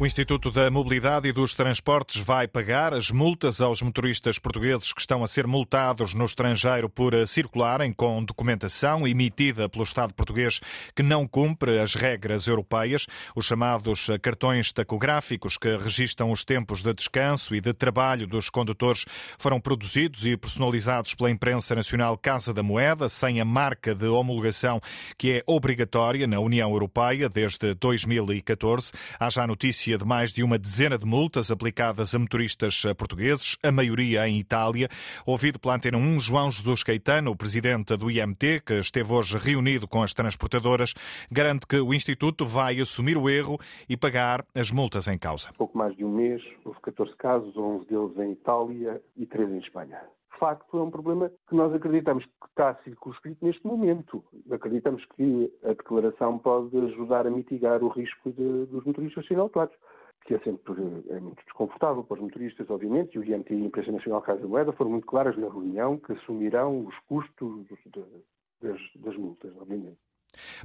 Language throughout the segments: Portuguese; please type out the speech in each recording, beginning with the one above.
O Instituto da Mobilidade e dos Transportes vai pagar as multas aos motoristas portugueses que estão a ser multados no estrangeiro por circularem com documentação emitida pelo Estado português que não cumpre as regras europeias. Os chamados cartões tacográficos que registram os tempos de descanso e de trabalho dos condutores foram produzidos e personalizados pela imprensa nacional Casa da Moeda, sem a marca de homologação que é obrigatória na União Europeia desde 2014. Há já notícia de mais de uma dezena de multas aplicadas a motoristas portugueses, a maioria em Itália. Ouvido pela Antena 1, João Jesus Caetano, o presidente do IMT, que esteve hoje reunido com as transportadoras, garante que o Instituto vai assumir o erro e pagar as multas em causa. Pouco mais de um mês, houve 14 casos, 11 deles em Itália e 3 em Espanha facto é um problema que nós acreditamos que está circunscrito neste momento. Acreditamos que a declaração pode ajudar a mitigar o risco de, dos motoristas serem autuados, que é sempre é muito desconfortável para os motoristas, obviamente, e o IMT e a Imprensa Nacional Casa da Moeda foram muito claras na reunião que assumirão os custos das, das multas, obviamente.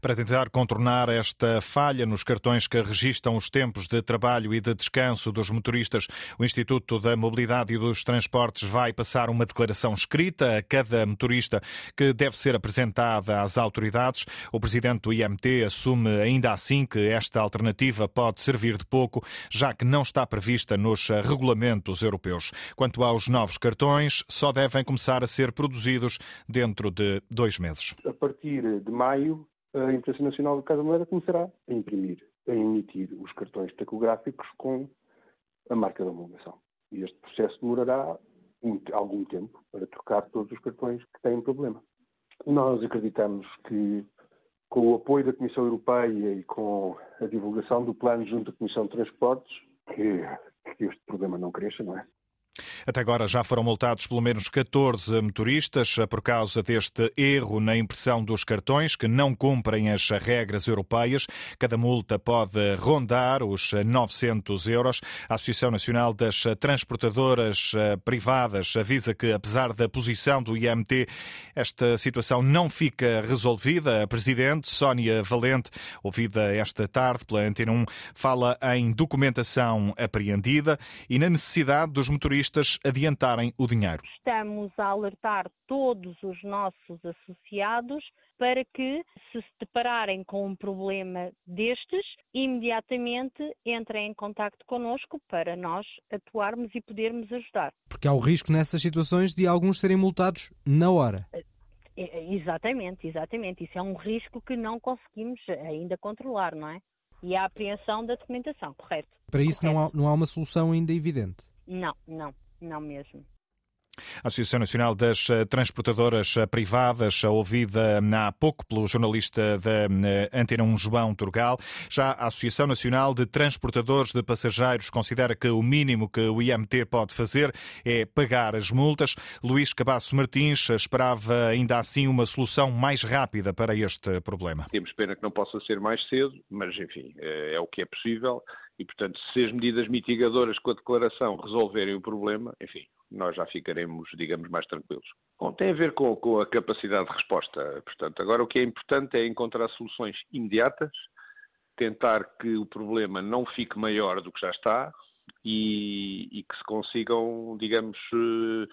Para tentar contornar esta falha nos cartões que registram os tempos de trabalho e de descanso dos motoristas, o Instituto da Mobilidade e dos Transportes vai passar uma declaração escrita a cada motorista que deve ser apresentada às autoridades. O presidente do IMT assume ainda assim que esta alternativa pode servir de pouco, já que não está prevista nos regulamentos europeus. Quanto aos novos cartões, só devem começar a ser produzidos dentro de dois meses. A partir de maio, a Imprensa Nacional de Casa Moeda começará a imprimir, a emitir os cartões tacográficos com a marca da homologação. E este processo demorará algum tempo para trocar todos os cartões que têm problema. Nós acreditamos que, com o apoio da Comissão Europeia e com a divulgação do plano junto à Comissão de Transportes, que, que este problema não cresça, não é? Até agora já foram multados pelo menos 14 motoristas por causa deste erro na impressão dos cartões que não cumprem as regras europeias. Cada multa pode rondar os 900 euros. A Associação Nacional das Transportadoras Privadas avisa que, apesar da posição do IMT, esta situação não fica resolvida. A Presidente Sónia Valente, ouvida esta tarde pela Antena 1, fala em documentação apreendida e na necessidade dos motoristas motoristas adiantarem o dinheiro. Estamos a alertar todos os nossos associados para que, se se depararem com um problema destes, imediatamente entrem em contato connosco para nós atuarmos e podermos ajudar. Porque há o risco nessas situações de alguns serem multados na hora. É, exatamente, exatamente. Isso é um risco que não conseguimos ainda controlar, não é? E a apreensão da documentação, correto? Para isso correto. Não, há, não há uma solução ainda evidente. Não, não, não mesmo. A Associação Nacional das eh, Transportadoras eh, Privadas, ouvida há pouco pelo jornalista da eh, Antena 1, João Turgal. Já a Associação Nacional de Transportadores de Passageiros considera que o mínimo que o IMT pode fazer é pagar as multas. Luís Cabasso Martins esperava ainda assim uma solução mais rápida para este problema. Temos pena que não possa ser mais cedo, mas enfim, é o que é possível. E, portanto, se as medidas mitigadoras com a declaração resolverem o problema, enfim, nós já ficaremos, digamos, mais tranquilos. Bom, tem a ver com, com, a capacidade de resposta. Portanto, agora o que é importante é encontrar soluções imediatas, tentar que o problema não fique maior do que já está e, e que se consigam, digamos, eh,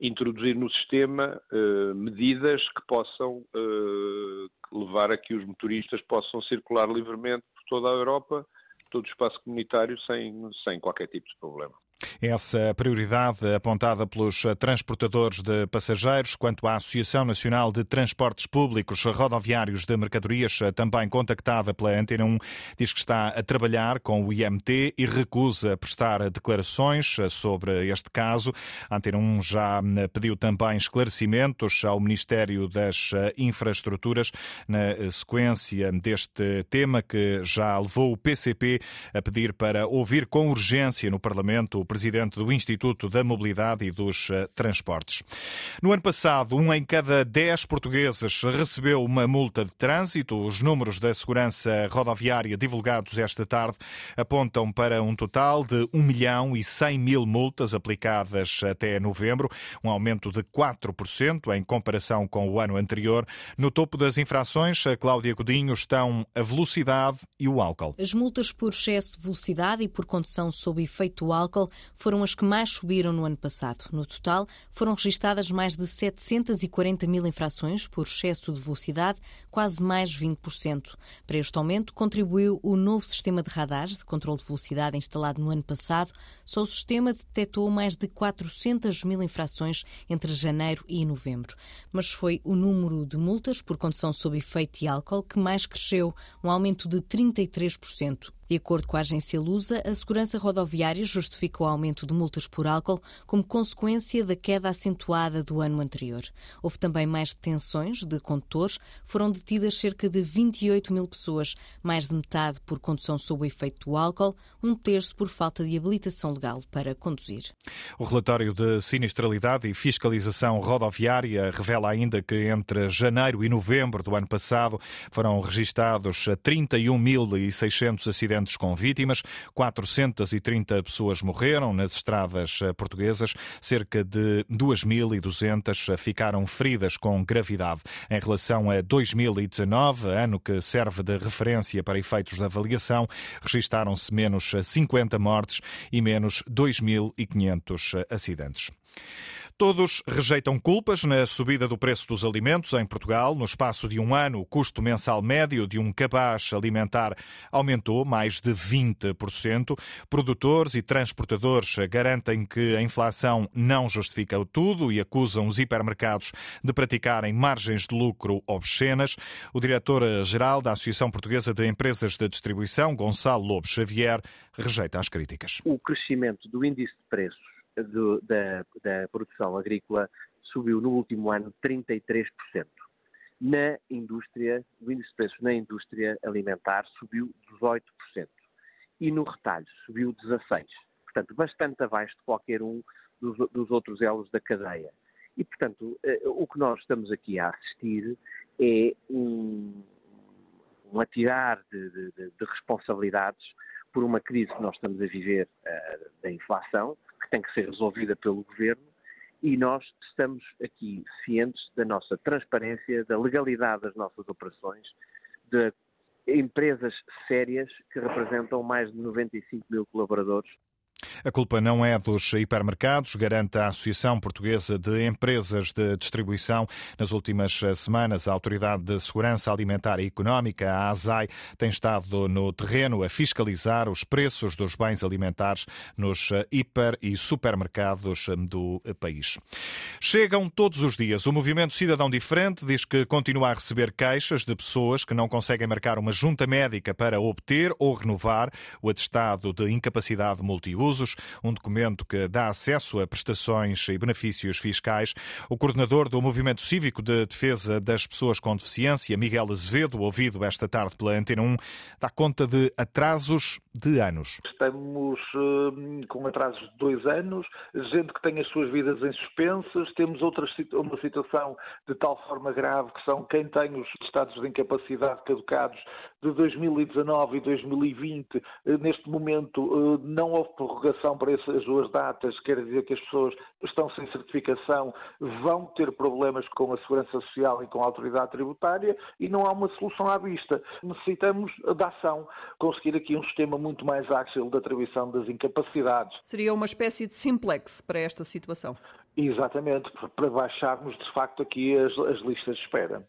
introduzir no sistema uh, medidas que possam uh, levar a que os motoristas possam circular livremente por toda a Europa todo o espaço comunitário sem, sem qualquer tipo de problema. Essa prioridade apontada pelos transportadores de passageiros, quanto à Associação Nacional de Transportes Públicos Rodoviários de Mercadorias, também contactada pela Antena 1, diz que está a trabalhar com o IMT e recusa prestar declarações sobre este caso. A Antena 1 já pediu também esclarecimentos ao Ministério das Infraestruturas na sequência deste tema que já levou o PCP a pedir para ouvir com urgência no Parlamento o presidente presidente do Instituto da Mobilidade e dos eh, Transportes. No ano passado, um em cada dez portugueses recebeu uma multa de trânsito. Os números da segurança rodoviária divulgados esta tarde apontam para um total de 1 milhão e 100 mil multas aplicadas até novembro, um aumento de 4% em comparação com o ano anterior. No topo das infrações, a Cláudia Godinho, estão a velocidade e o álcool. As multas por excesso de velocidade e por condução sob efeito do álcool foram as que mais subiram no ano passado. No total, foram registadas mais de 740 mil infrações por excesso de velocidade, quase mais 20%. Para este aumento contribuiu o novo sistema de radares de controle de velocidade instalado no ano passado. Só o sistema detectou mais de 400 mil infrações entre janeiro e novembro. Mas foi o número de multas por condução sob efeito de álcool que mais cresceu, um aumento de 33%. De acordo com a agência Lusa, a segurança rodoviária justifica o aumento de multas por álcool como consequência da queda acentuada do ano anterior. Houve também mais detenções de condutores, foram detidas cerca de 28 mil pessoas, mais de metade por condução sob o efeito do álcool, um terço por falta de habilitação legal para conduzir. O relatório de sinistralidade e fiscalização rodoviária revela ainda que entre janeiro e novembro do ano passado foram registados 31.600 acidentes acidentes com vítimas, 430 pessoas morreram nas estradas eh, portuguesas, cerca de 2.200 eh, ficaram feridas com gravidade. Em relação a 2019, ano que serve de referência para efeitos da avaliação, registaram-se menos 50 mortes e menos 2.500 eh, acidentes. Todos rejeitam culpas na subida do preço dos alimentos em Portugal. No espaço de um ano, o custo mensal médio de um cabaz alimentar aumentou mais de 20%. Produtores e transportadores garantem que a inflação não justifica tudo e acusam os hipermercados de praticarem margens de lucro obscenas. O diretor-geral da Associação Portuguesa de Empresas de Distribuição, Gonçalo Lobo Xavier, rejeita as críticas. O crescimento do índice de preços do, da, da produção agrícola subiu no último ano 33%. Na indústria, o índice de preços na indústria alimentar subiu 18%. E no retalho subiu 16%. Portanto, bastante abaixo de qualquer um dos, dos outros elos da cadeia. E, portanto, eh, o que nós estamos aqui a assistir é um, um atirar de, de, de responsabilidades por uma crise que nós estamos a viver uh, da inflação, que tem que ser resolvida pelo governo e nós estamos aqui cientes da nossa transparência, da legalidade das nossas operações, de empresas sérias que representam mais de 95 mil colaboradores a culpa não é dos hipermercados, garante a Associação Portuguesa de Empresas de Distribuição. Nas últimas semanas, a Autoridade de Segurança Alimentar e Económica, a ASAI, tem estado no terreno a fiscalizar os preços dos bens alimentares nos hiper e supermercados do país. Chegam todos os dias. O Movimento Cidadão Diferente diz que continua a receber queixas de pessoas que não conseguem marcar uma junta médica para obter ou renovar o atestado de incapacidade multiuso um documento que dá acesso a prestações e benefícios fiscais. O coordenador do Movimento Cívico de Defesa das Pessoas com Deficiência, Miguel Azevedo, ouvido esta tarde pela Antena 1, dá conta de atrasos de anos. Estamos uh, com atrasos de dois anos, gente que tem as suas vidas em suspensas, temos outra, uma situação de tal forma grave que são quem tem os estados de incapacidade caducados de 2019 e 2020, uh, eh, neste momento uh, não houve prorrogação para essas duas datas, quer dizer que as pessoas estão sem certificação, vão ter problemas com a Segurança Social e com a Autoridade Tributária e não há uma solução à vista. Necessitamos da ação, conseguir aqui um sistema muito mais ágil da atribuição das incapacidades. Seria uma espécie de simplex para esta situação. Exatamente, para baixarmos de facto aqui as, as listas de espera.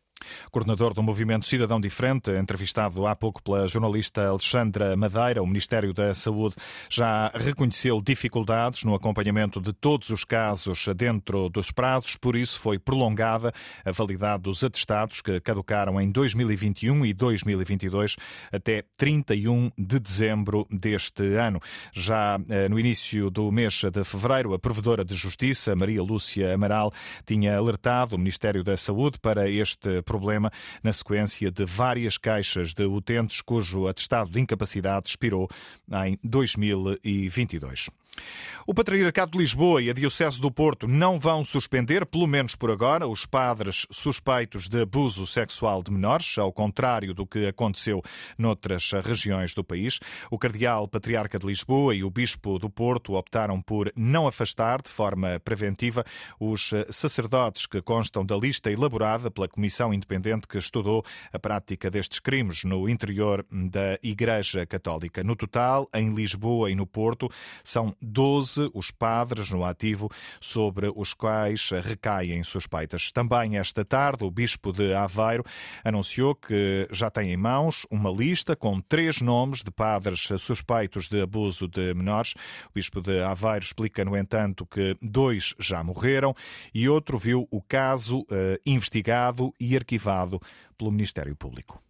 Coordenador do Movimento Cidadão Diferente, entrevistado há pouco pela jornalista Alexandra Madeira, o Ministério da Saúde já reconheceu dificuldades no acompanhamento de todos os casos dentro dos prazos, por isso foi prolongada a validade dos atestados que caducaram em 2021 e 2022 até 31 de dezembro deste ano. Já eh, no início do mês de fevereiro, a Provedora de Justiça, Maria Lúcia Amaral, tinha alertado o Ministério da Saúde para este problema na sequência de várias caixas de utentes cujo atestado de incapacidade expirou em 2022. O Patriarcado de Lisboa e a Diocese do Porto não vão suspender, pelo menos por agora, os padres suspeitos de abuso sexual de menores, ao contrário do que aconteceu noutras regiões do país. O Cardeal Patriarca de Lisboa e o Bispo do Porto optaram por não afastar de forma preventiva os sacerdotes que constam da lista elaborada pela Comissão Independente que estudou a prática destes crimes no interior da Igreja Católica. No total, em Lisboa e no Porto, são 12 os padres no ativo sobre os quais recaem suspeitas. Também esta tarde, o Bispo de Aveiro anunciou que já tem em mãos uma lista com três nomes de padres suspeitos de abuso de menores. O Bispo de Aveiro explica, no entanto, que dois já morreram e outro viu o caso uh, investigado e arquivado pelo Ministério Público.